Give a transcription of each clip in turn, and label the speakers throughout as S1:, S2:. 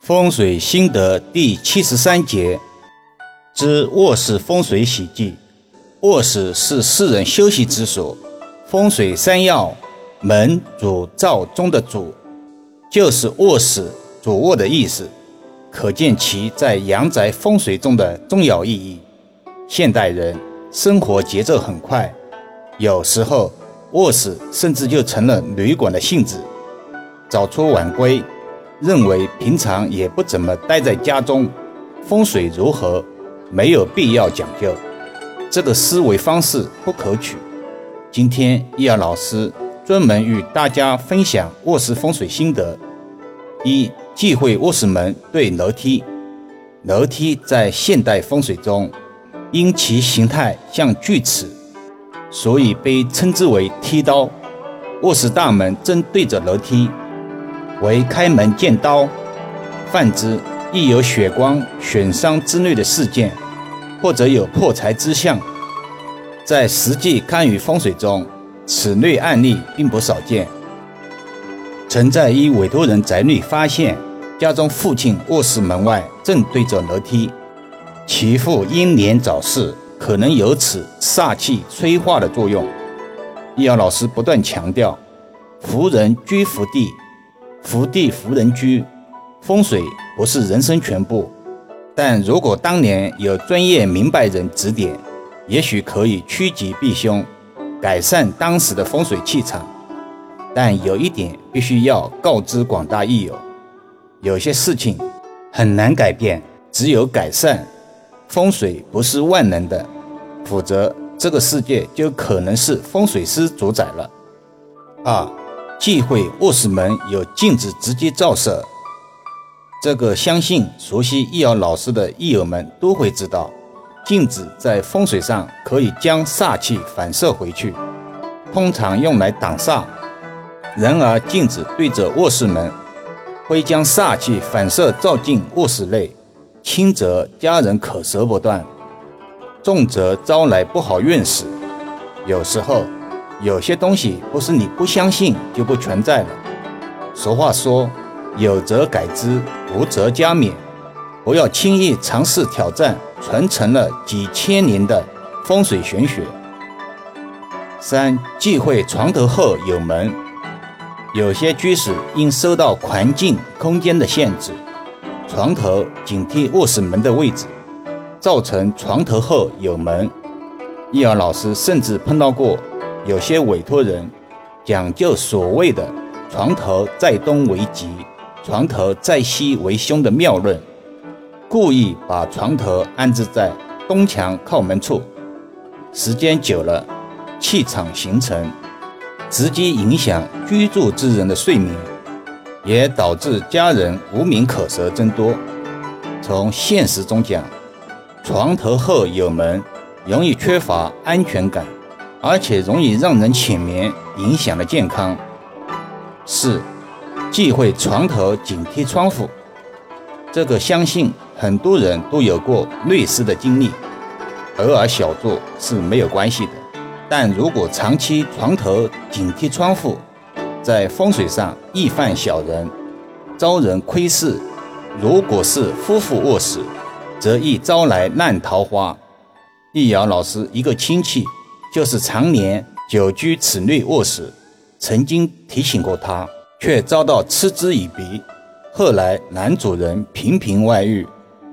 S1: 风水心得第七十三节之卧室风水喜忌。卧室是世人休息之所，风水三要，门主灶中的主，就是卧室主卧的意思，可见其在阳宅风水中的重要意义。现代人生活节奏很快，有时候卧室甚至就成了旅馆的性质，早出晚归。认为平常也不怎么待在家中，风水如何，没有必要讲究，这个思维方式不可取。今天易遥老师专门与大家分享卧室风水心得：一、忌讳卧室门对楼梯。楼梯在现代风水中，因其形态像锯齿，所以被称之为梯刀。卧室大门正对着楼梯。为开门见刀，泛之亦有血光、损伤之类的事件，或者有破财之象。在实际堪舆风水中，此类案例并不少见。曾在一委托人宅内发现，家中父亲卧室门外正对着楼梯，其父英年早逝，可能有此煞气催化的作用。易遥老师不断强调，福人居福地。福地福人居，风水不是人生全部，但如果当年有专业明白人指点，也许可以趋吉避凶，改善当时的风水气场。但有一点必须要告知广大益友：有些事情很难改变，只有改善。风水不是万能的，否则这个世界就可能是风水师主宰了。二。忌讳卧室门有镜子直接照射，这个相信熟悉易遥老师的易友们都会知道，镜子在风水上可以将煞气反射回去，通常用来挡煞。然而镜子对着卧室门，会将煞气反射照进卧室内，轻则家人口舌不断，重则招来不好运势。有时候。有些东西不是你不相信就不存在了。俗话说：“有则改之，无则加勉。”不要轻易尝试挑战传承了几千年的风水玄学。三忌讳床头后有门。有些居室因受到环境空间的限制，床头紧贴卧室门的位置，造成床头后有门。易儿老师甚至碰到过。有些委托人讲究所谓的“床头在东为吉，床头在西为凶”的妙论，故意把床头安置在东墙靠门处，时间久了，气场形成，直接影响居住之人的睡眠，也导致家人无名口舌增多。从现实中讲，床头后有门，容易缺乏安全感。而且容易让人浅眠，影响了健康。四，忌讳床头紧贴窗户。这个相信很多人都有过类似的经历，偶尔小坐是没有关系的。但如果长期床头紧贴窗户，在风水上易犯小人，招人窥视。如果是夫妇卧室，则易招来烂桃花。易遥老师一个亲戚。就是常年久居此类卧室，曾经提醒过他，却遭到嗤之以鼻。后来男主人频频外遇，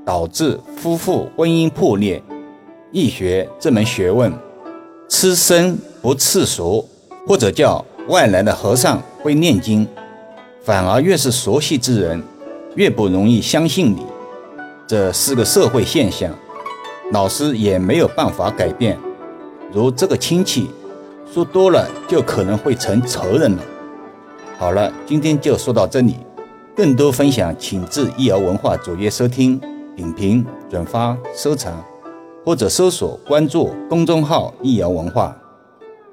S1: 导致夫妇婚姻破裂。易学这门学问，吃生不吃熟，或者叫外来的和尚会念经，反而越是熟悉之人，越不容易相信你。这是个社会现象，老师也没有办法改变。如这个亲戚说多了，就可能会成仇人了。好了，今天就说到这里，更多分享请至易瑶文化主页收听、点评、转发、收藏，或者搜索关注公众号“易瑶文化”。